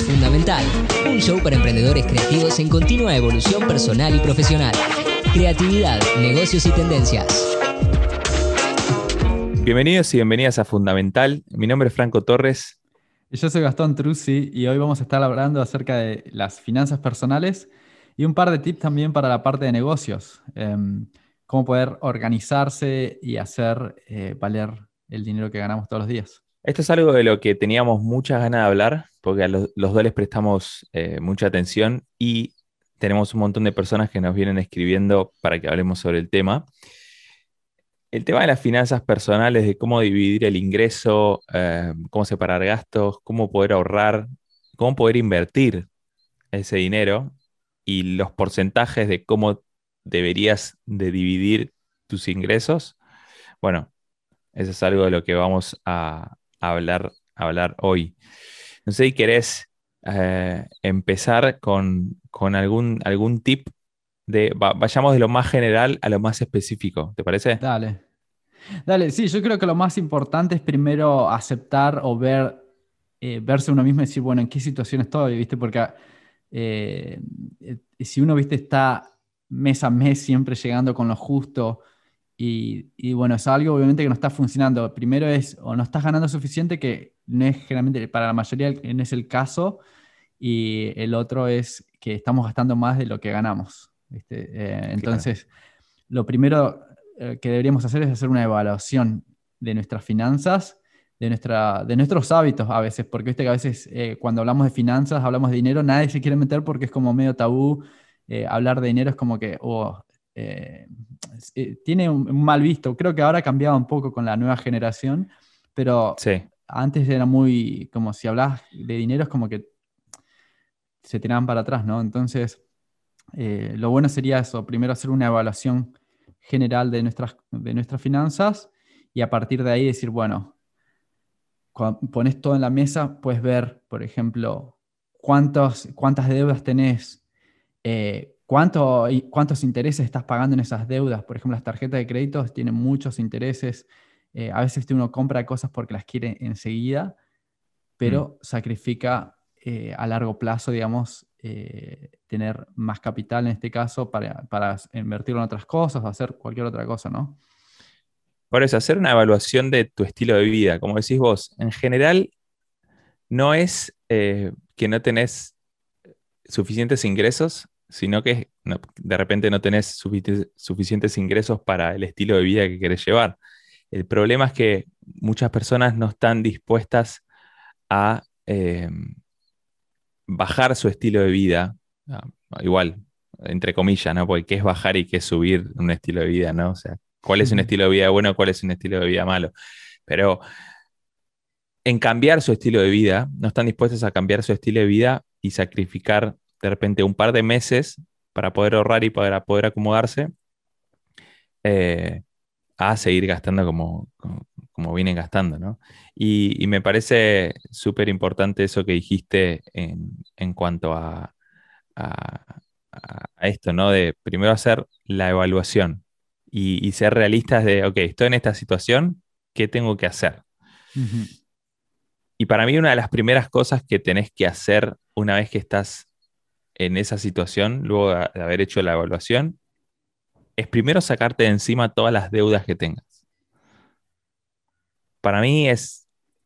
Fundamental, un show para emprendedores creativos en continua evolución personal y profesional. Creatividad, negocios y tendencias. Bienvenidos y bienvenidas a Fundamental. Mi nombre es Franco Torres. Y yo soy Gastón Truzzi y hoy vamos a estar hablando acerca de las finanzas personales y un par de tips también para la parte de negocios. Em, cómo poder organizarse y hacer eh, valer el dinero que ganamos todos los días. Esto es algo de lo que teníamos muchas ganas de hablar, porque a los, dos les prestamos eh, mucha atención y tenemos un montón de personas que nos vienen escribiendo para que hablemos sobre el tema. El tema de las finanzas personales, de cómo dividir el ingreso, eh, cómo separar gastos, cómo poder ahorrar, cómo poder invertir ese dinero y los porcentajes de cómo deberías de dividir tus ingresos. Bueno, eso es algo de lo que vamos a, hablar, hablar hoy. No sé si querés eh, empezar con, algún, algún tip de, vayamos de lo más general a lo más específico, ¿te parece? Dale. Dale, sí, yo creo que lo más importante es primero aceptar o ver, eh, verse uno mismo y decir, bueno, ¿en qué situación estoy? ¿Viste? Porque eh, si uno, ¿viste? Está mes a mes siempre llegando con lo justo y, bueno, es algo obviamente que no está funcionando. Primero es, o no estás ganando suficiente, que no es generalmente, para la mayoría no es el caso, y el otro es que estamos gastando más de lo que ganamos. Eh, entonces, lo primero eh, que deberíamos hacer es hacer una evaluación de nuestras finanzas, de, nuestra, de nuestros hábitos a veces, porque viste que a veces eh, cuando hablamos de finanzas, hablamos de dinero, nadie se quiere meter porque es como medio tabú. hablar de dinero es como que, oh, eh, eh, tiene un, mal visto. Creo que ahora ha cambiado un poco con la nueva generación, pero antes era muy, como si hablas de dinero, es como que se tiraban para atrás, ¿no? Entonces, eh, lo bueno sería eso, primero hacer una evaluación general de nuestras, de nuestras finanzas y a partir de ahí decir, bueno, cuando pones todo en la mesa, puedes ver, por ejemplo, cuántos, cuántas deudas tenés, ¿Cuánto, ¿Cuántos intereses estás pagando en esas deudas? Por ejemplo, las tarjetas de crédito tienen muchos intereses. Eh, a veces uno compra cosas porque las quiere enseguida, pero mm. sacrifica eh, a largo plazo, digamos, eh, tener más capital en este caso para, para invertirlo en otras cosas o hacer cualquier otra cosa, ¿no? Por eso, hacer una evaluación de tu estilo de vida, como decís vos, en general no es que no tenés suficientes ingresos, sino que de repente no tenés suficientes ingresos para el estilo de vida que querés llevar. El problema es que muchas personas no están dispuestas a eh, bajar su estilo de vida, ah, igual, entre comillas, ¿no? Porque qué es bajar y qué es subir un estilo de vida, ¿no? O sea, cuál es un estilo de vida bueno, cuál es un estilo de vida malo. Pero en cambiar su estilo de vida, no están dispuestos a cambiar su estilo de vida y sacrificar de repente un par de meses para poder ahorrar y para poder acomodarse eh, a seguir gastando como, como, vienen gastando, ¿no? Y, me parece súper importante eso que dijiste en, cuanto a, esto, ¿no? De primero hacer la evaluación y, ser realistas de, ok, estoy en esta situación, ¿qué tengo que hacer? Y para mí una de las primeras cosas que tenés que hacer una vez que estás en esa situación, luego de haber hecho la evaluación, es primero sacarte de encima todas las deudas que tengas. Para mí es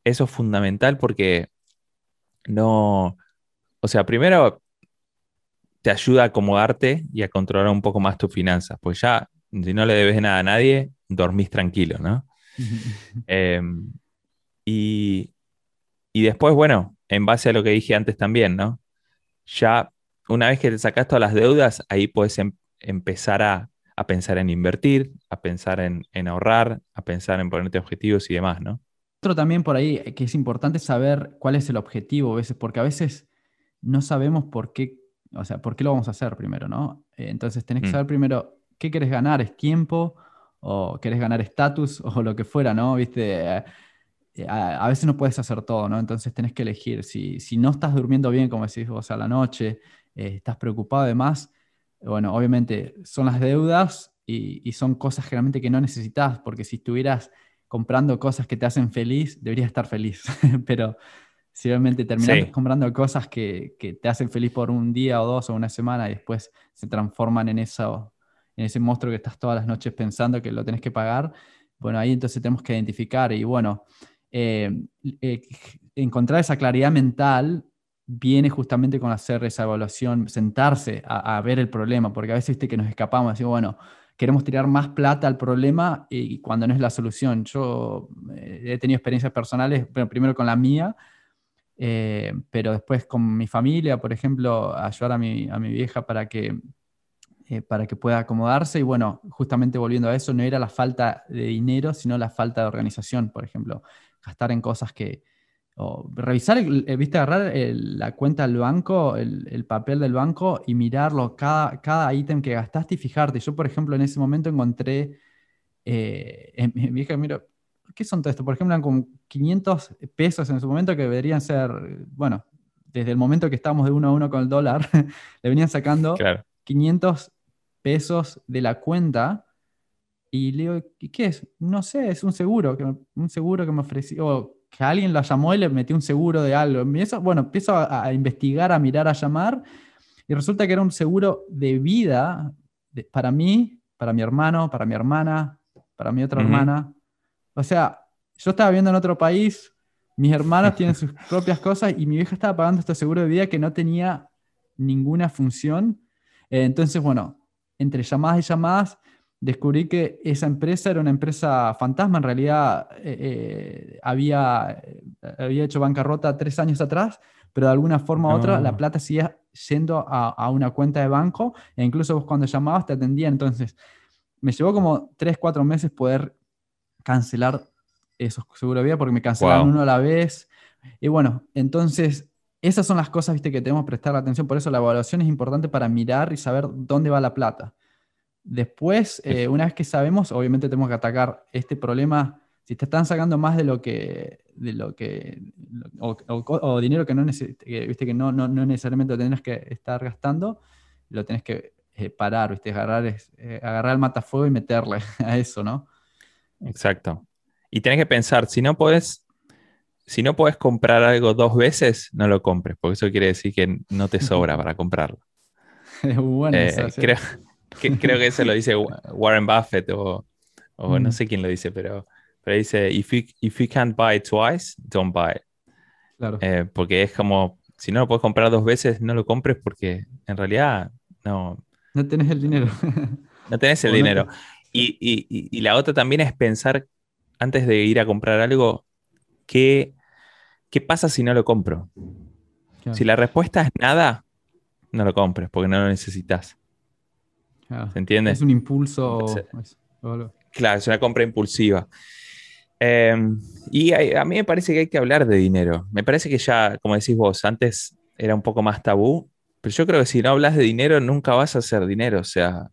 eso es fundamental porque no, o sea, primero te ayuda a acomodarte y a controlar un poco más tus finanzas, pues ya si no le debes nada a nadie, dormís tranquilo, ¿no? Em, y, y después, bueno, en base a lo que dije antes también, ¿no? Ya una vez que te sacas todas las deudas, ahí puedes em, empezar a, pensar en invertir, a pensar en, ahorrar, a pensar en ponerte objetivos y demás, ¿no? Otro también por ahí que es importante saber cuál es el objetivo a veces, porque a veces no sabemos por qué, o sea, por qué lo vamos a hacer primero, ¿no? Eh, entonces tenés que mm. saber primero qué querés ganar, ¿es tiempo? ¿O querés ganar estatus? O lo que fuera, ¿no? ¿Viste? Eh, a, veces no puedes hacer todo, ¿no? Entonces tenés que elegir. Si, si no estás durmiendo bien, como decís vos, a la noche, eh, estás preocupado además, bueno, obviamente son las deudas y, son cosas generalmente que no necesitas, porque si estuvieras comprando cosas que te hacen feliz, deberías estar feliz, pero Si realmente terminas comprando cosas que, te hacen feliz por un día o dos o una semana y después se transforman en, eso, en ese monstruo que estás todas las noches pensando que lo tenés que pagar, bueno, ahí entonces tenemos que identificar y bueno, eh, eh, encontrar esa claridad mental viene justamente con hacer esa evaluación, sentarse a, ver el problema, porque a veces viste que nos escapamos, decimos, bueno, queremos tirar más plata al problema y, cuando no es la solución. Yo eh, he tenido experiencias personales, pero primero con la mía, eh, pero después con mi familia, por ejemplo, ayudar a mi, a mi vieja para que, eh, para que pueda acomodarse. Y bueno, justamente volviendo a eso, no era la falta de dinero, sino la falta de organización, por ejemplo, gastar en cosas que, o revisar, eh, viste, agarrar la cuenta del banco, el, papel del banco y mirarlo, cada, cada ítem que gastaste y fijarte. Yo, por ejemplo, en ese momento encontré, eh, en, vieja, miro, ¿qué son todo esto? Por ejemplo, eran como 500 pesos en su momento que deberían ser, bueno, desde el momento que estábamos de uno a uno con el dólar, le venían sacando 500 pesos de la cuenta. Y le digo, ¿qué es? No sé, es un seguro, que un seguro que me ofreció, que alguien la llamó y le metió un seguro de algo. bueno, empiezo a, investigar, a mirar, a llamar, y resulta que era un seguro de vida para mí, para mi hermano, para mi hermana, para mi otra hermana. O sea, yo estaba viendo en otro país, mis hermanos tienen sus propias cosas y mi vieja estaba pagando este seguro de vida que no tenía ninguna función. Eh, entonces, bueno, entre llamadas y llamadas, descubrí que esa empresa era una empresa fantasma. En realidad eh, eh, había, había hecho bancarrota tres años atrás, pero de alguna forma u otra la plata seguía yendo a, una cuenta de banco e incluso vos cuando llamabas te atendían. Entonces, me llevó como tres, cuatro meses poder cancelar esos seguros de vida porque me cancelaron uno a la vez. Y bueno, entonces esas son las cosas ¿viste, que tenemos que prestar atención. Por eso la evaluación es importante para mirar y saber dónde va la plata. Después, eh, una vez que sabemos, obviamente tenemos que atacar este problema. Si te están sacando más de lo que, de lo que o, dinero que no, viste que no, no, no, necesariamente lo tenés que estar gastando, lo tenés que eh, parar, viste, agarrar, eh, agarrar el matafuego y meterle a eso, ¿no? Exacto. Y tenés que pensar, si no puedes, si no puedes comprar algo dos veces, no lo compres, porque eso quiere decir que no te sobra para comprarlo. bueno, creo, creo que eso lo dice Warren Buffett o, no mm. sé quién lo dice, pero, pero dice, if you, if you can't buy it twice, don't buy it. Claro. Eh, porque es como, si no lo puedes comprar dos veces, no lo compres porque en realidad no... No tenés el dinero. no tenés el dinero. Y, y, la otra también es pensar, antes de ir a comprar algo, ¿qué, qué pasa si no lo compro? Si la respuesta es nada, no lo compres porque no lo necesitas. ¿Se entiende? Es un impulso. claro, es una compra impulsiva. Em, y a, mí me parece que hay que hablar de dinero. Me parece que ya, como decís vos, antes era un poco más tabú, pero yo creo que si no hablas de dinero, nunca vas a hacer dinero. O sea,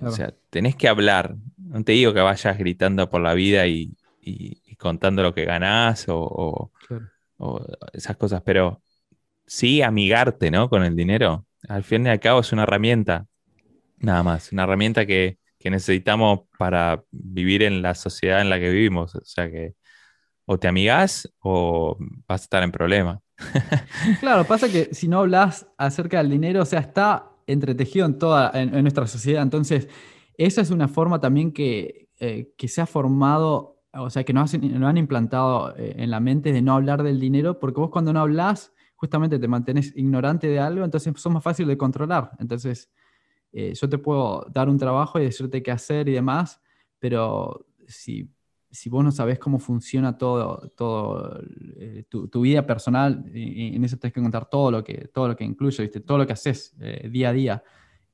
o sea tenés que hablar. No te digo que vayas gritando por la vida y, contando lo que ganás o, o, esas cosas, pero sí amigarte ¿no? con el dinero. Al fin y al cabo es una herramienta Nada más, una herramienta que, necesitamos para vivir en la sociedad en la que vivimos. O sea que o te amigas o vas a estar en problema. claro, pasa que si no hablas acerca del dinero, o sea, está entretejido en toda en, nuestra sociedad. Entonces, esa es una forma también que, eh, que se ha formado, o sea, que nos, han implantado eh, en la mente de no hablar del dinero, porque vos cuando no hablas, justamente te mantienes ignorante de algo, entonces son más fácil de controlar. Entonces, eh, yo te puedo dar un trabajo y decirte qué hacer y demás, pero si, si vos no sabés cómo funciona todo, todo eh, tu, tu, vida personal, y, en eso tenés que contar todo lo que, todo lo que incluye, ¿viste? todo lo que haces eh, día a día.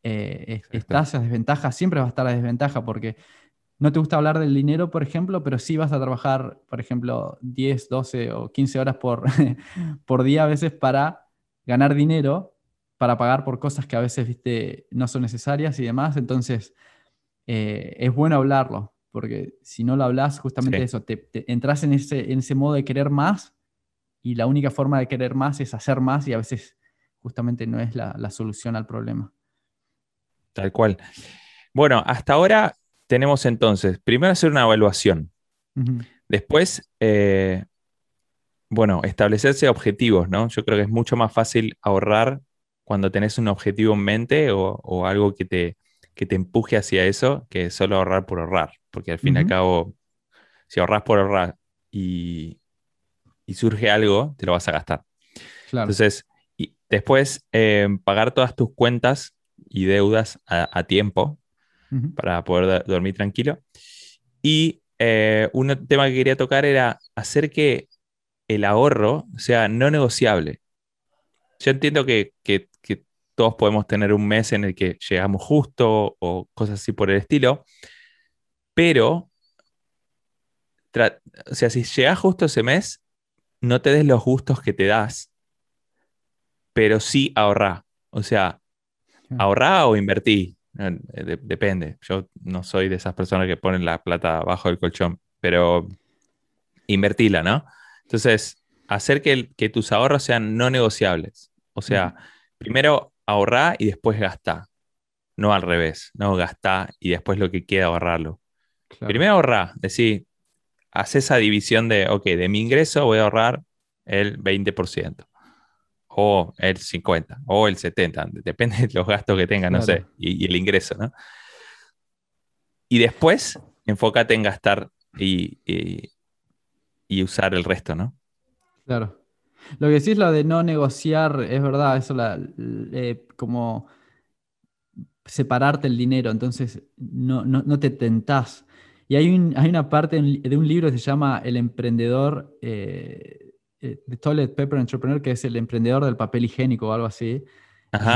estás a desventaja, siempre vas a estar a desventaja porque no te gusta hablar del dinero, por ejemplo, pero sí vas a trabajar, por ejemplo, 10, 12 o 15 horas por, por día a veces para ganar dinero para pagar por cosas que a veces, viste, no son necesarias y demás. Entonces, eh, es bueno hablarlo, porque si no lo hablas, justamente eso, te, entras en ese, en ese modo de querer más y la única forma de querer más es hacer más y a veces justamente no es la, solución al problema. Tal cual. Bueno, hasta ahora tenemos entonces, primero hacer una evaluación. Después, eh, bueno, establecerse objetivos, ¿no? Yo creo que es mucho más fácil ahorrar cuando tenés un objetivo en mente o, algo que te, que te empuje hacia eso que solo ahorrar por ahorrar. Porque al fin y al cabo, si ahorras por ahorrar y, surge algo, te lo vas a gastar. Entonces, y después, eh, pagar todas tus cuentas y deudas a, tiempo para poder dormir tranquilo. Y eh, un tema que quería tocar era hacer que el ahorro sea no negociable. Yo entiendo que, todos podemos tener un mes en el que llegamos justo o cosas así por el estilo, pero, o sea, si llegas justo ese mes, no te des los gustos que te das, pero sí ahorra. O sea, ahorra o invertí. Eh, depende. Yo no soy de esas personas que ponen la plata bajo el colchón, pero invertila, ¿no? Entonces, hacer que, que tus ahorros sean no negociables. O sea, primero ahorrar y después gastar. No al revés, no gastar y después lo que queda ahorrarlo. Primero ahorrar, decir, haz esa división de, ok, de mi ingreso voy a ahorrar el 20%, o el 50%, o el 70%, depende de los gastos que tenga, no sé, y, el ingreso, ¿no? Y después, enfócate en gastar y, y usar el resto, ¿no? Claro. Lo que decís, lo de no negociar, es verdad, eso la, como separarte el dinero, entonces no, no, te tentás. Y hay, un, hay una parte de un libro que se llama El emprendedor, eh, eh, Toilet Paper Entrepreneur, que es el emprendedor del papel higiénico o algo así.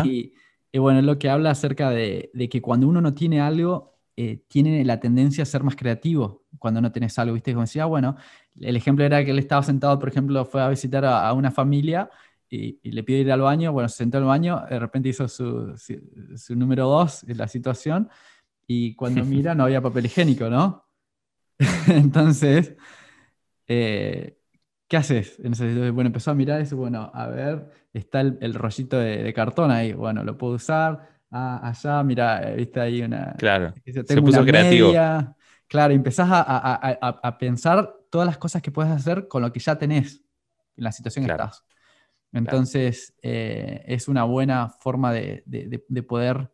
Y, y, bueno, es lo que habla acerca de, de, que cuando uno no tiene algo, eh, tiene la tendencia a ser más creativo cuando no tenés algo, ¿viste? Como decía, bueno, el ejemplo era que él estaba sentado, por ejemplo, fue a visitar a, una familia y, le pidió ir al baño, bueno, se sentó al baño, de repente hizo su, su, número dos en la situación y cuando mira no había papel higiénico, ¿no? Entonces, eh, ¿qué haces? Bueno, empezó a mirar y dice, bueno, a ver, está el, rollito de, de, cartón ahí, bueno, lo puedo usar, ah, allá, mira, eh, viste ahí una... Claro, se puso creativo. Claro, empezás a, pensar todas las cosas que puedes hacer con lo que ya tenés en la situación que estás. Entonces, eh, es una buena forma de, poder,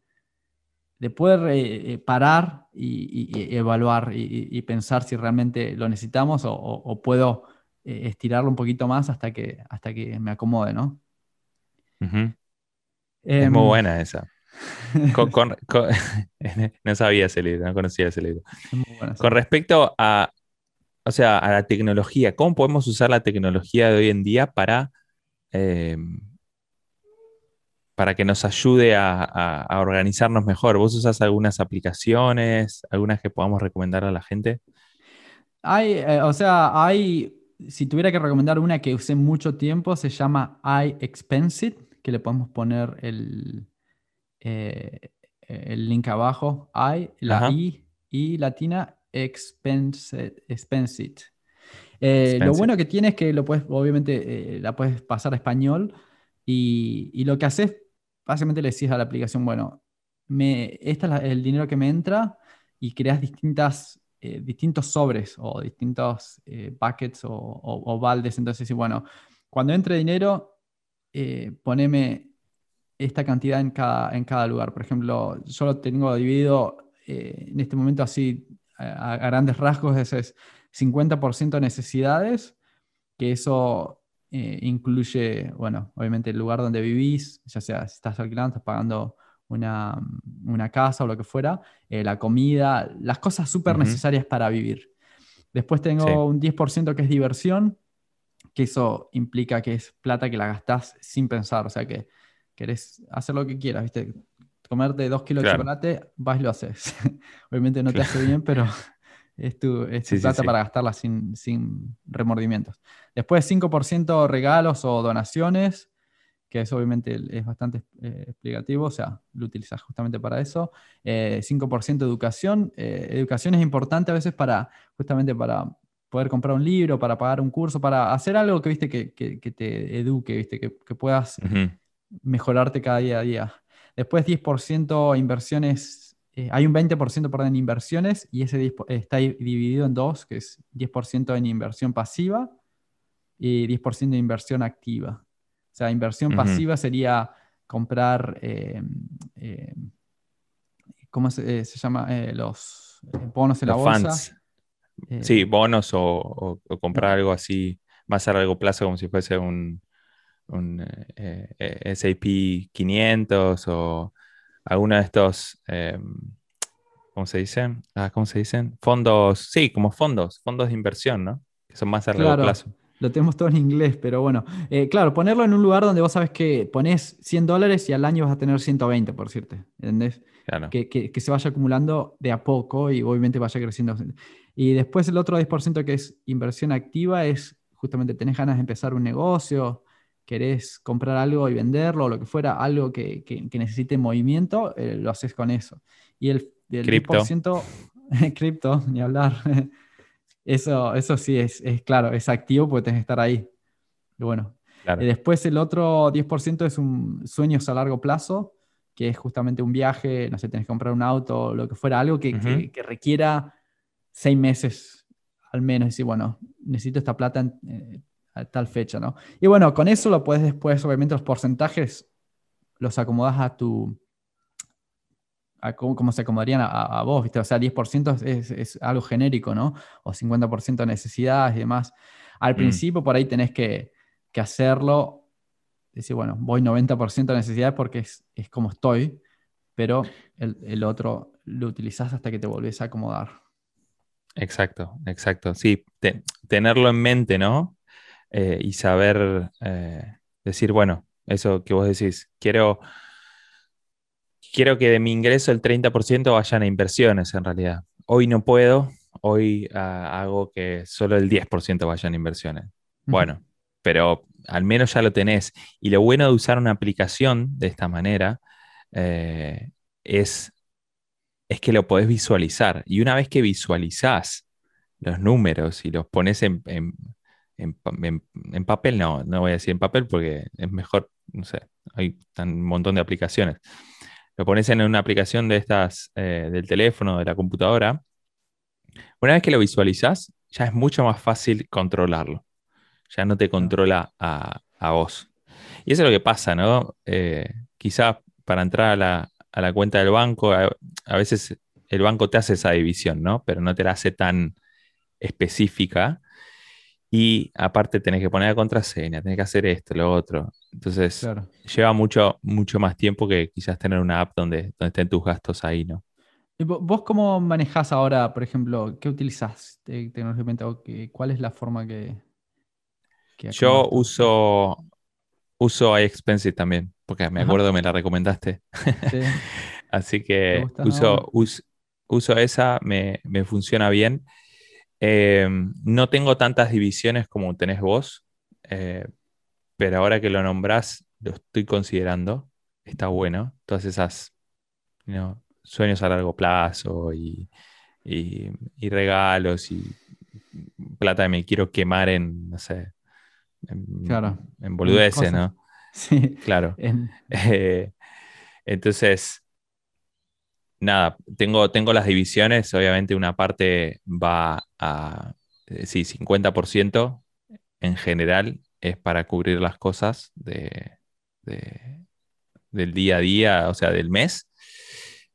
de poder eh, eh, parar y, evaluar y, pensar si realmente lo necesitamos o, puedo estirarlo un poquito más hasta que, hasta que me acomode, ¿no? es muy em, buena esa. no sabía ese libro, no conocía ese libro. Con respecto a, o sea, a la tecnología, ¿cómo podemos usar la tecnología de hoy en día para, em, para que nos ayude a, organizarnos mejor? ¿Vos usas algunas aplicaciones, algunas que podamos recomendar a la gente? Hay, eh, o sea, hay, si tuviera que recomendar una que usé mucho tiempo, se llama iExpensive, que le podemos poner el, eh, el link abajo, I, la I, I latina, expense, expense eh, lo bueno que tiene es que lo puedes, obviamente, eh, la puedes pasar a español y, lo que haces, básicamente le decís a la aplicación, bueno, me, este es el dinero que me entra y creas distintas, distintos sobres o distintos buckets o, o, baldes. Entonces, bueno, cuando entre dinero, poneme esta cantidad en cada, en cada lugar. Por ejemplo, yo lo tengo dividido eh, en este momento así a, grandes rasgos, ese es 50% necesidades, que eso eh, incluye, bueno, obviamente el lugar donde vivís, ya sea si estás alquilando, estás pagando una, una casa o lo que fuera, eh, la comida, las cosas súper necesarias para vivir. Después tengo un 10% que es diversión, que eso implica que es plata que la gastás sin pensar, o sea que querés hacer lo que quieras, ¿viste? Comerte dos kilos de chocolate, vas y lo haces. Obviamente no te hace bien, pero es tu, plata para gastarla sin, sin, remordimientos. Después 5% regalos o donaciones, que eso obviamente es bastante eh, explicativo, o sea, lo utilizas justamente para eso. 5% eh, educación. Eh, educación es importante a veces para, justamente para poder comprar un libro, para pagar un curso, para hacer algo que, viste, que, que, te eduque, viste, que, puedas mejorarte cada día a día. Después 10% inversiones, eh, hay un 20% perdón, en inversiones y ese está dividido en dos, que es 10% en inversión pasiva y 10% de inversión activa. O sea, inversión pasiva sería comprar, eh, eh, ¿cómo se, llama? los bonos en la bolsa. sí, bonos o, comprar algo así más a largo plazo como si fuese un, un SAP 500 o alguno de estos em, ¿cómo se dicen? Ah, ¿Cómo se dicen? Fondos, sí, como fondos, fondos de inversión, ¿no? Que son más a largo plazo. Lo tenemos todo en inglés, pero bueno. Eh, claro, ponerlo en un lugar donde vos sabes que pones 100 dólares y al año vas a tener 120, por cierto. ¿Entendés? Claro. Que, se vaya acumulando de a poco y obviamente vaya creciendo. Y después el otro 10% que es inversión activa es justamente tenés ganas de empezar un negocio, querés comprar algo y venderlo, o lo que fuera, algo que, necesite movimiento, eh, lo haces con eso. Y el del cripto. 10%, cripto, ni hablar. Eso, eso sí es, claro, es activo porque tenés que estar ahí. Y bueno, después el otro 10% es un sueños a largo plazo, que es justamente un viaje, no sé, tenés que comprar un auto, lo que fuera, algo que, requiera seis meses al menos. Y bueno, necesito esta plata en, eh, a tal fecha, ¿no? Y bueno, con eso lo puedes después, obviamente los porcentajes los acomodas a tu, cómo, se acomodarían a, vos, ¿viste? O sea, 10% es, algo genérico, ¿no? O 50% de necesidades y demás. Al mm. principio por ahí tenés que, hacerlo, decir, bueno, voy 90% de necesidades porque es, como estoy, pero el, otro lo utilizás hasta que te volvés a acomodar. Exacto, exacto. Sí, tenerlo en mente, ¿no? Eh, y saber eh, decir, bueno, eso que vos decís, quiero quiero que de mi ingreso el 30% vayan a inversiones en realidad. Hoy no puedo, hoy ah, hago que solo el 10% vayan a inversiones. Bueno, pero al menos ya lo tenés. Y lo bueno de usar una aplicación de esta manera eh, es, es que lo podés visualizar. Y una vez que visualizás los números y los pones en, en papel, no, no voy a decir en papel porque es mejor, no sé, hay un montón de aplicaciones lo pones en una aplicación de estas eh, del teléfono, de la computadora, una vez que lo visualizas, ya es mucho más fácil controlarlo. Ya no te controla a, vos. Y eso es lo que pasa, ¿no? Eh, quizá para entrar a la, cuenta del banco, a, a, veces el banco te hace esa división, ¿no? Pero no te la hace tan específica. Y aparte tenés que poner la contraseña, tenés que hacer esto, lo otro. Entonces lleva mucho, mucho más tiempo que quizás tener una app donde, donde estén tus gastos ahí, ¿no? ¿Vos cómo manejás ahora, por ejemplo, qué utilizás tecnológicamente cuál es la forma que... Yo uso, uso iExpensive también, porque me acuerdo me la recomendaste. Así que uso, uso, esa, me, me funciona bien. Em, no tengo tantas divisiones como tenés vos, eh, pero ahora que lo nombrás, lo estoy considerando. Está bueno. Todas esas sueños a largo plazo y, regalos y plata que me quiero quemar en, no sé, en, claro. en boludeces, ¿no? Sí. Claro. Eh, entonces, nada, tengo, tengo las divisiones, obviamente una parte va a, eh, sí, 50% en general es para cubrir las cosas de, del día a día, o sea, del mes,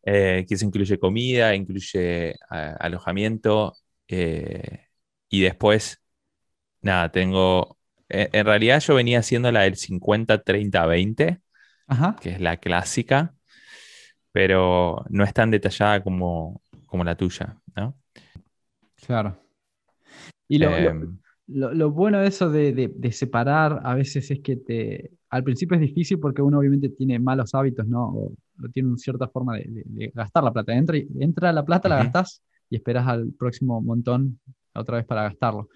eh, que se incluye comida, incluye alojamiento, eh, y después, nada, tengo, en, realidad yo venía haciendo la del 50-30-20, que es la clásica, pero no es tan detallada como, la tuya, ¿no? Claro. Y lo, em. bueno de eso de, separar a veces es que te, al principio es difícil porque uno obviamente tiene malos hábitos, ¿no? O, tiene una cierta forma de, gastar la plata. Entra, entra la plata, la gastas y esperas al próximo montón otra vez para gastarlo.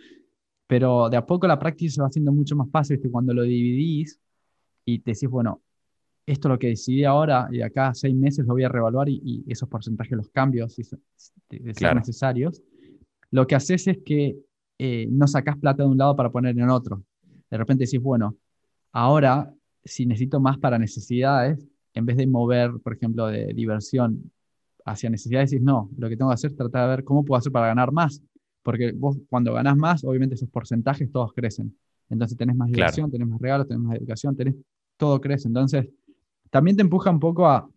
Pero de a poco la práctica se va haciendo mucho más fácil que cuando lo dividís y te decís, bueno, esto es lo que decidí ahora y acá seis meses lo voy a reevaluar y, esos porcentajes los cambios si son, necesarios. Lo que haces es que eh, no sacas plata de un lado para poner en otro. De repente decís, bueno, ahora si necesito más para necesidades, en vez de mover, por ejemplo, de diversión hacia necesidades, decís, no, lo que tengo que hacer es tratar de ver cómo puedo hacer para ganar más. Porque vos cuando ganás más, obviamente esos porcentajes todos crecen. Entonces tenés más diversión, tenés más regalos, tenés más educación, tenés, todo crece. Entonces, también te empuja un poco a,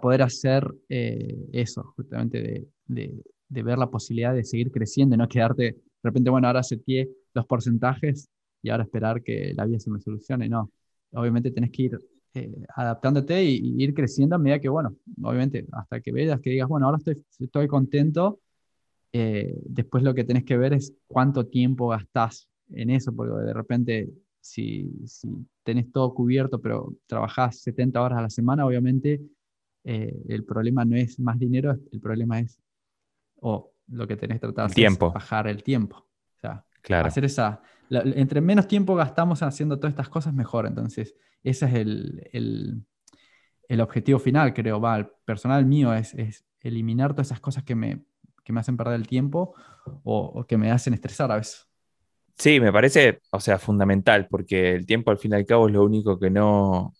poder hacer eh, eso, justamente de, ver la posibilidad de seguir creciendo y no quedarte, de repente, bueno, ahora seteé los porcentajes y ahora esperar que la vida se me solucione. No, obviamente tenés que ir eh, adaptándote y, ir creciendo a medida que, bueno, obviamente, hasta que veas que digas, bueno, ahora estoy, estoy contento, eh, después lo que tenés que ver es cuánto tiempo gastás en eso, porque de repente si, si tenés todo cubierto, pero trabajás 70 horas a la semana, obviamente eh, el problema no es más dinero, el problema es, o lo que tenés que tratar de tiempo. bajar el tiempo. O sea, claro. hacer esa, entre menos tiempo gastamos haciendo todas estas cosas, mejor. Entonces, ese es el, el, objetivo final, creo. Va, el personal mío es, es, eliminar todas esas cosas que me, que me hacen perder el tiempo o, que me hacen estresar a veces. Sí, me parece, o sea, fundamental, porque el tiempo al fin y al cabo es lo único que no,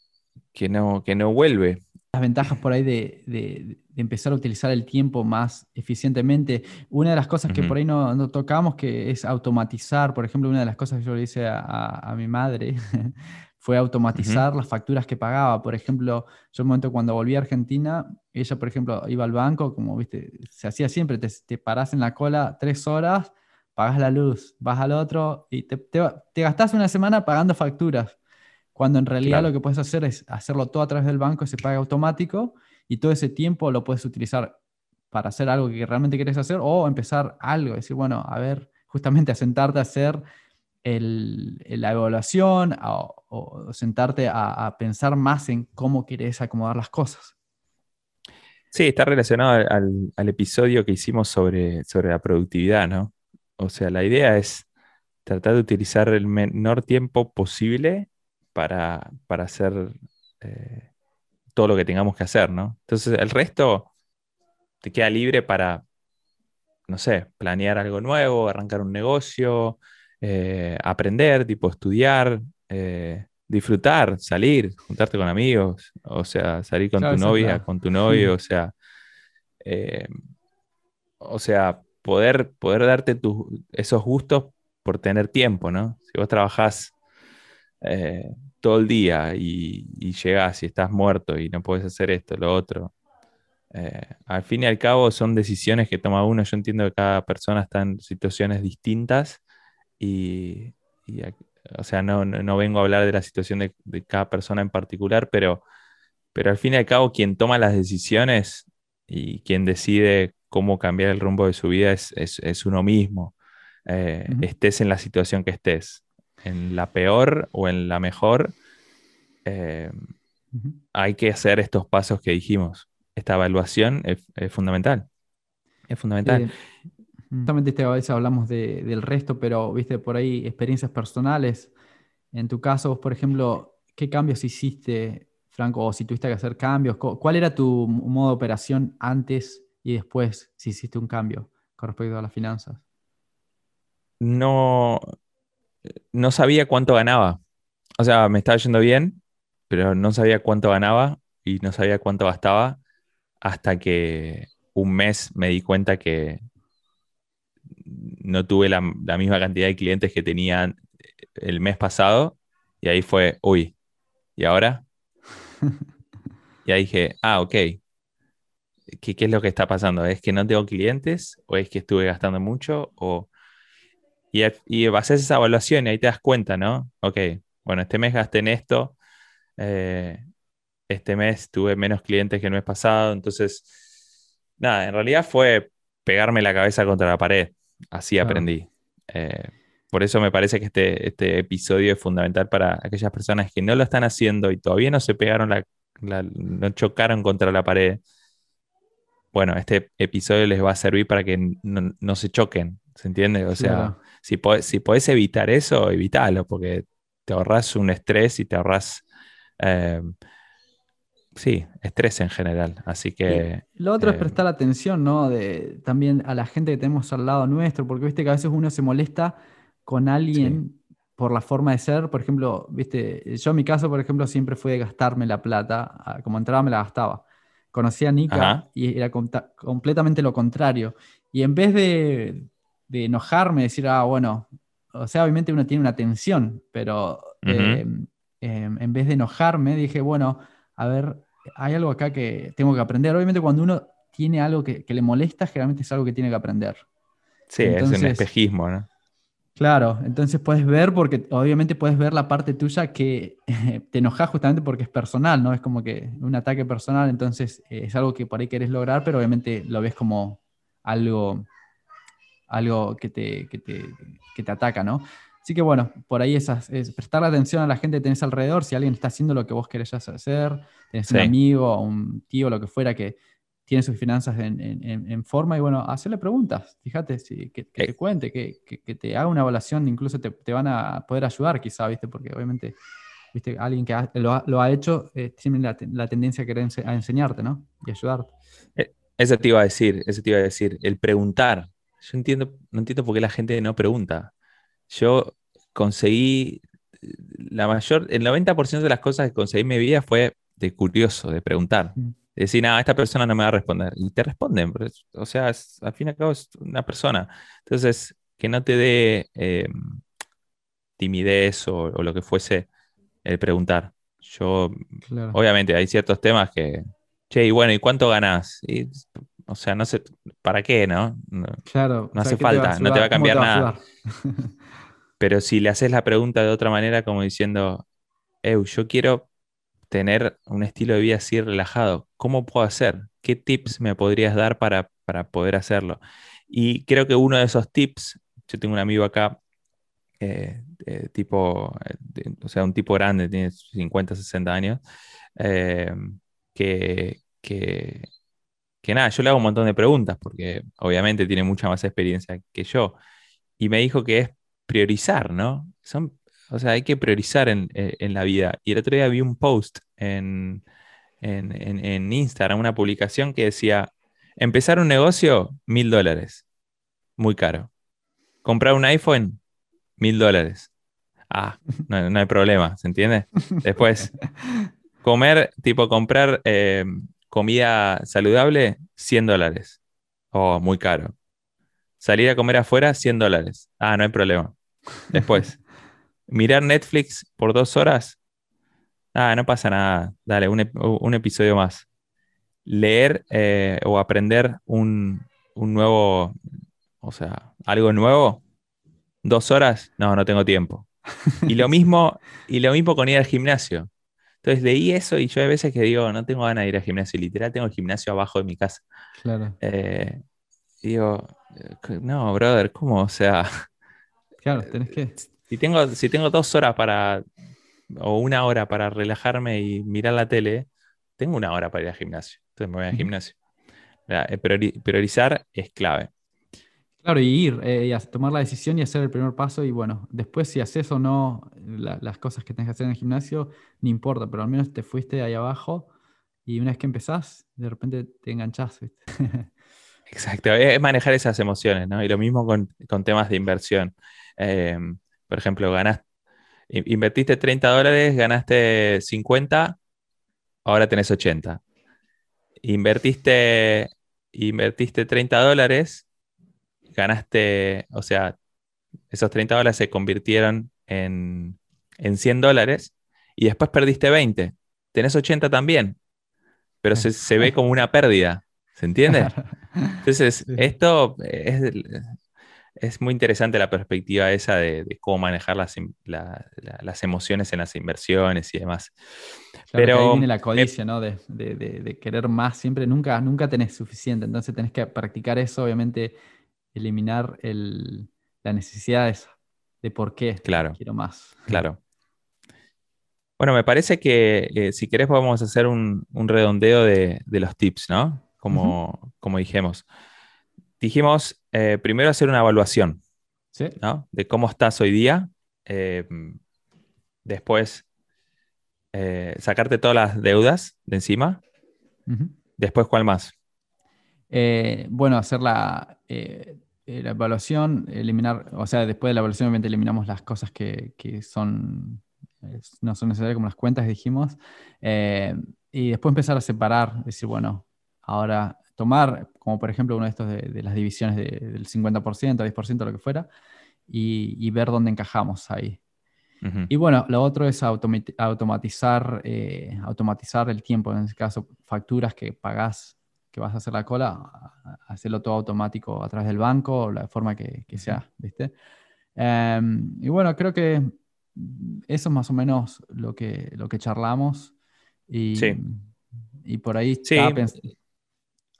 que no, que no vuelve. Las ventajas por ahí de, de, empezar a utilizar el tiempo más eficientemente. Una de las cosas que por ahí no, no, tocamos, que es automatizar, por ejemplo, una de las cosas que yo le hice a, a mi madre fue automatizar las facturas que pagaba. Por ejemplo, yo un momento cuando volví a Argentina, ella, por ejemplo, iba al banco, como viste, se hacía siempre, te, te parás en la cola tres horas, pagas la luz, vas al otro y te, te, gastás una semana pagando facturas, cuando en realidad lo que puedes hacer es hacerlo todo a través del banco, se paga automático y todo ese tiempo lo puedes utilizar para hacer algo que realmente quieres hacer o empezar algo, decir, bueno, a ver, justamente a sentarte a hacer la evaluación o, sentarte a, pensar más en cómo quieres acomodar las cosas. Sí, está relacionado al, episodio que hicimos sobre, sobre la productividad, ¿no? O sea, la idea es tratar de utilizar el menor tiempo posible para, hacer eh, todo lo que tengamos que hacer, ¿no? Entonces, el resto te queda libre para, no sé, planear algo nuevo, arrancar un negocio, eh, aprender, tipo estudiar, eh, disfrutar, salir, juntarte con amigos, o sea, salir con tu novia, con tu novio, o sea, eh, o sea, poder, poder darte esos gustos por tener tiempo, ¿no? Si vos trabajás todo el día y, y, llegás y estás muerto y no puedes hacer esto, lo otro. al fin y al cabo son decisiones que toma uno. Yo entiendo que cada persona está en situaciones distintas y, o sea, no, no, vengo a hablar de la situación de, cada persona en particular, pero, pero al fin y al cabo quien toma las decisiones y quien decide cómo cambiar el rumbo de su vida es, es, uno mismo. Eh, estés en la situación que estés, en la peor o en la mejor, eh, hay que hacer estos pasos que dijimos. Esta evaluación es, fundamental. Es fundamental. Justamente esta vez hablamos del resto, pero viste por ahí experiencias personales. En tu caso, por ejemplo, ¿qué cambios hiciste, Franco? O si tuviste que hacer cambios, ¿cuál era tu modo de operación antes y después si hiciste un cambio con respecto a las finanzas? No, no sabía cuánto ganaba. O sea, me estaba yendo bien, pero no sabía cuánto ganaba y no sabía cuánto gastaba hasta que un mes me di cuenta que no tuve la, misma cantidad de clientes que tenía el mes pasado y ahí fue, uy, ¿y ahora? y ahí dije, ah, ok. ¿Qué, es lo que está pasando? ¿Es que no tengo clientes o es que estuve gastando mucho? O... Y, y haces esa evaluación y ahí te das cuenta, ¿no? Ok, bueno, este mes gasté en esto, eh, este mes tuve menos clientes que el mes pasado, entonces, nada, en realidad fue pegarme la cabeza contra la pared. Así aprendí. Eh, por eso me parece que este, este episodio es fundamental para aquellas personas que no lo están haciendo y todavía no se pegaron, la, no chocaron contra la pared. Bueno, este episodio les va a servir para que no, se choquen, ¿se entiende? O sea, si, podés, si podés evitar eso, evítalo, porque te ahorras un estrés y te ahorras eh, sí, estrés en general. Así que. lo otro es eh, prestar atención, ¿no? De, también a la gente que tenemos al lado nuestro, porque viste que a veces uno se molesta con alguien por la forma de ser. Por ejemplo, viste, yo en mi caso, por ejemplo, siempre fue de gastarme la plata. Como entraba, me la gastaba. Conocí a Nika y era completamente lo contrario. Y en vez de, de enojarme, decir, ah, bueno, o sea, obviamente uno tiene una tensión, pero eh, em, en vez de enojarme, dije, bueno, a ver, hay algo acá que tengo que aprender. Obviamente cuando uno tiene algo que, le molesta, generalmente es algo que tiene que aprender. Sí, es un espejismo, ¿no? Claro, entonces puedes ver, porque obviamente puedes ver la parte tuya que te enojas justamente porque es personal, ¿no? Es como que un ataque personal, entonces eh, es algo que por ahí querés lograr, pero obviamente lo ves como algo, algo que te, que te, que te ataca, ¿no? Así que bueno, por ahí es, es prestar atención a la gente que tenés alrededor, si alguien está haciendo lo que vos querés hacer, tenés un amigo un tío, lo que fuera, que tiene sus finanzas en, forma y bueno, hacerle preguntas, fíjate, si, que, te eh. cuente, que, te haga una evaluación, incluso te, van a poder ayudar quizá, ¿viste? Porque obviamente, ¿viste? Alguien que lo, ha, hecho eh, tiene la, tendencia a querer a enseñarte, ¿no? Y ayudarte. Eh, eso te iba a decir, eso te iba a decir, el preguntar. Yo entiendo, no entiendo por qué la gente no pregunta. Yo conseguí, la mayor, el 90% de las cosas que conseguí en mi vida fue de curioso, de preguntar. Mm decir, nada, esta persona no me va a responder. Y te responden, o sea, al fin y al cabo es una persona. Entonces, que no te dé eh, timidez o, lo que fuese el preguntar. Yo, obviamente, hay ciertos temas que, che, y bueno, ¿y cuánto ganás? o sea, no sé, ¿para qué, no? No, claro, no hace falta, no te va a cambiar nada. Pero si le haces la pregunta de otra manera, como diciendo, Eu, yo quiero tener un estilo de vida así relajado. ¿Cómo puedo hacer? ¿Qué tips me podrías dar para, poder hacerlo? Y creo que uno de esos tips, yo tengo un amigo acá, eh, tipo, eh, o sea, un tipo grande, tiene 50, 60 años, eh, que, que, nada, yo le hago un montón de preguntas porque obviamente tiene mucha más experiencia que yo. Y me dijo que es priorizar, ¿no? Son o sea, hay que priorizar en, eh, en, la vida. Y el otro día vi un post en, en, en, Instagram, una publicación que decía, empezar un negocio, mil dólares. Muy caro. Comprar un iPhone, mil dólares. Ah, no, hay problema, ¿se entiende? Después, comer, tipo comprar eh, comida saludable, 100 dólares. Oh, muy caro. Salir a comer afuera, 100 dólares. Ah, no hay problema. Después, mirar Netflix por dos horas, ah, no pasa nada, dale, un, episodio más. Leer eh, o aprender un, nuevo, o sea, algo nuevo, dos horas, no, no tengo tiempo. Y lo mismo, y lo mismo con ir al gimnasio. Entonces leí eso y yo hay veces que digo, no tengo ganas de ir al gimnasio, literal tengo el gimnasio abajo de mi casa. Claro. Eh, digo, eh, no, brother, ¿cómo? O sea. Claro, tenés que. Si tengo, si tengo dos horas para, o una hora para relajarme y mirar la tele, tengo una hora para ir al gimnasio. Entonces me voy al gimnasio. Eh, priorizar es clave. Claro, y ir, eh, y tomar la decisión y hacer el primer paso. Y bueno, después si haces o no las cosas que tenés que hacer en el gimnasio, no importa, pero al menos te fuiste ahí abajo y una vez que empezás, de repente te enganchás. Exacto, es manejar esas emociones, ¿no? Y lo mismo con, con temas de inversión. Eh, por ejemplo, ganaste, invertiste 30 dólares, ganaste 50, ahora tenés 80. Invertiste, invertiste 30 dólares, ganaste, o sea, esos 30 dólares se convirtieron en, 100 dólares y después perdiste 20. Tenés 80 también, pero se, se ve como una pérdida. ¿Se entiende? Entonces, esto es, es muy interesante la perspectiva esa de, cómo manejar las, las, emociones en las inversiones y demás. Pero ahí viene la codicia, ¿no? De, querer más, siempre, nunca, nunca tenés suficiente, entonces tenés que practicar eso, obviamente, eliminar la necesidad de, por qué claro, quiero más. Claro. Bueno, me parece que eh, si querés podemos hacer un, redondeo de, los tips, ¿no? Como, como dijimos dijimos eh, primero hacer una evaluación de cómo estás hoy día. Eh, después eh, sacarte todas las deudas de encima. Después, ¿cuál más? bueno, hacer la, la, evaluación, eliminar, o sea, después de la evaluación obviamente eliminamos las cosas que, que son, no son necesarias como las cuentas, dijimos. y después empezar a separar, decir, bueno, ahora tomar, como por ejemplo uno de estos de, las divisiones del 50%, 10%, lo que fuera, y, ver dónde encajamos ahí. Y bueno, lo otro es automati- automatizar, eh, automatizar el tiempo, en este caso, facturas que pagás, que vas a hacer la cola, hacerlo todo automático a través del banco o la forma que, que sea, ¿viste? Em, y bueno, creo que eso es más o menos lo que, lo que charlamos. Y, Sí. y por ahí Sí. estaba pens-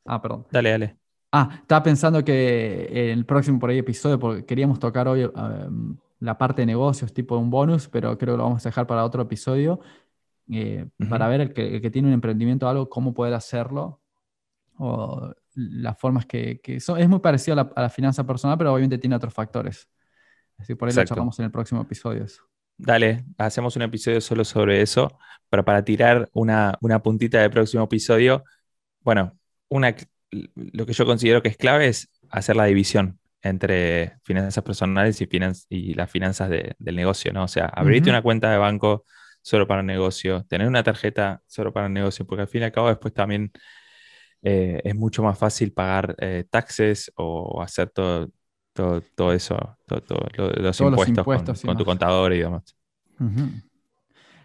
Ah, perdón. Dale, dale. Ah, estaba pensando que en el próximo por ahí episodio, porque queríamos tocar hoy um, la parte de negocios, tipo un bonus, pero creo que lo vamos a dejar para otro episodio, eh, para ver el que, el que tiene un emprendimiento o algo, cómo poder hacerlo, o las formas que, que son. Es muy parecido a la, a la finanza personal, pero obviamente tiene otros factores. Así por ahí lo Exacto. charlamos en el próximo episodio. eso. Dale, hacemos un episodio solo sobre eso, pero para tirar una, una puntita del próximo episodio, bueno, una, lo que yo considero que es clave es hacer la división entre finanzas personales y, finan- y las finanzas de- del negocio, ¿no? O sea, abrirte una cuenta de banco solo para el negocio, tener una tarjeta solo para el negocio, porque al fin y al cabo después también eh, es mucho más fácil pagar eh, taxes o hacer todo, todo, todo eso, todo, todo lo- los Todos los impuestos, impuestos y con, con tu contador y demás.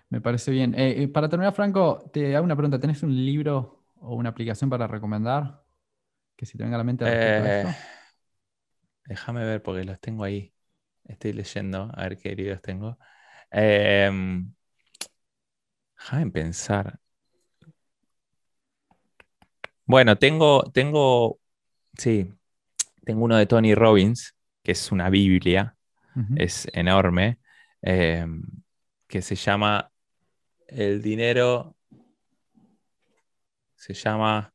Me parece bien. Eh, eh, para terminar, Franco, te hago una pregunta. ¿Tenés un libro o una aplicación para recomendar? Que si te venga a la mente a Eh, esto. déjame ver porque los tengo ahí. Estoy leyendo, a ver qué libros tengo. Em, déjame pensar. Bueno, tengo, tengo, sí, tengo uno de Tony Robbins, que es una Biblia, es enorme, em, que se llama El dinero, se llama,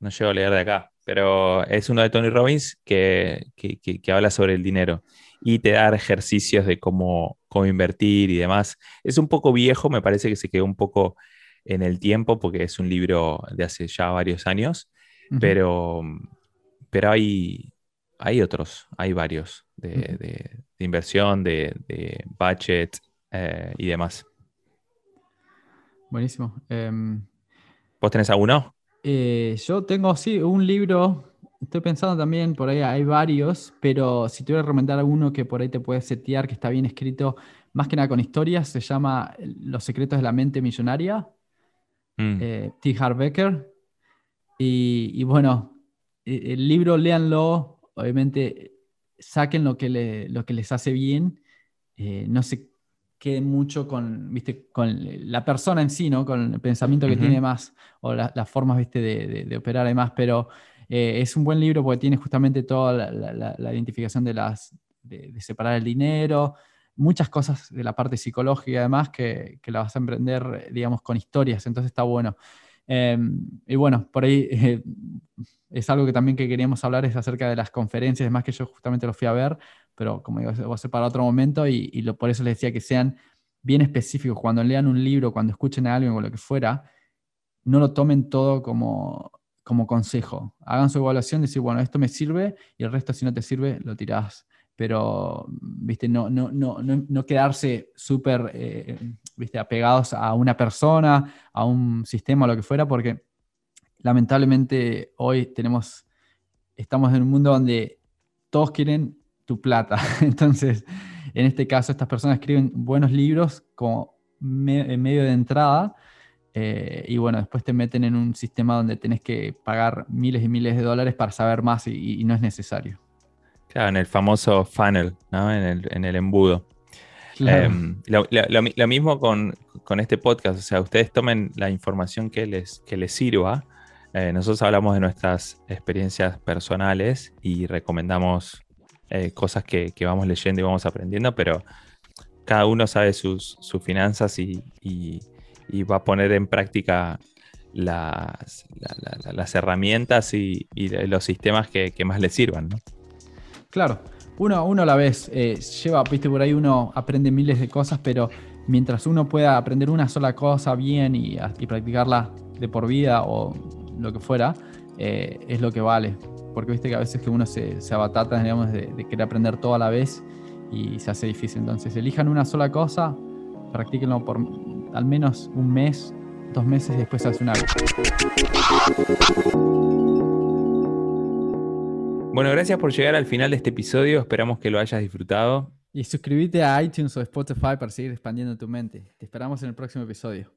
no llego a leer de acá, pero es uno de Tony Robbins que, que- que- que habla sobre el dinero y te da ejercicios de cómo, cómo invertir y demás. Es un poco viejo, me parece que se quedó un poco en el tiempo porque es un libro de hace ya varios años, pero, pero hay, hay otros, hay varios de- de inversión, de, de budget eh, y demás. Buenísimo. Em, ¿Vos tenés alguno? eh, yo tengo, sí, un libro. Estoy pensando también, por ahí hay varios, pero si te voy a recomendar alguno que por ahí te puedes setear, que está bien escrito, más que nada con historias, se llama Los secretos de la mente millonaria. Mm, eh, T. Harv Eker. Y, y bueno, eh, el libro léanlo, obviamente saquen lo que, le- lo que les hace bien, eh, no se queden mucho con, ¿viste? con la persona en sí, ¿no? con el pensamiento que Ujú. tiene más, o la- las formas ¿viste? De, de- de operar y más, pero eh, es un buen libro porque tiene justamente toda la, la- la- la identificación de, las, de, de separar el dinero, muchas cosas de la parte psicológica además que, que la vas a emprender, digamos, con historias, entonces está bueno. Eh, y bueno, por ahí eh, es algo que también que queríamos hablar, es acerca de las conferencias, además que yo justamente lo fui a ver, pero como digo, va a ser para otro momento y, lo- por eso les decía que sean bien específicos. Cuando lean un libro, cuando escuchen a alguien o lo que fuera, no lo tomen todo como, consejo. Hagan su evaluación, decir, bueno, esto me sirve y el resto si no te sirve, lo tirás. Pero, viste, no quedarse súper, eh, viste, apegados a una persona, a un sistema o lo que fuera, porque lamentablemente hoy tenemos, estamos en un mundo donde todos quieren tu plata. Entonces, en este caso, estas personas escriben buenos libros como me- en medio de entrada. eh, y bueno, después te meten en un sistema donde tenés que pagar miles y miles de dólares para saber más y, y no es necesario. Claro, en el famoso funnel, ¿no? En el, en el embudo. Claro. Em, lo, lo mismo con, con este podcast, o sea, ustedes tomen la información que les, que les sirva. Eh, nosotros hablamos de nuestras experiencias personales y recomendamos eh, cosas que, vamos leyendo y vamos aprendiendo, pero cada uno sabe sus, sus finanzas y, y- va a poner en práctica las, la- la- la- las herramientas y, y los sistemas que, que más les sirvan, ¿no? Claro, uno, uno a la vez eh, lleva, viste, por ahí uno aprende miles de cosas, pero mientras uno pueda aprender una sola cosa bien y, y practicarla de por vida o lo que fuera, eh, es lo que vale. Porque viste que a veces que uno se, se abatata, digamos, de, de querer aprender todo a la vez y se hace difícil. Entonces, elijan una sola cosa, practíquenlo por al menos un mes, dos meses y después se hace un hábito. Bueno, gracias por llegar al final de este episodio. Esperamos que lo hayas disfrutado. Y suscríbete a iTunes o Spotify para seguir expandiendo tu mente. Te esperamos en el próximo episodio.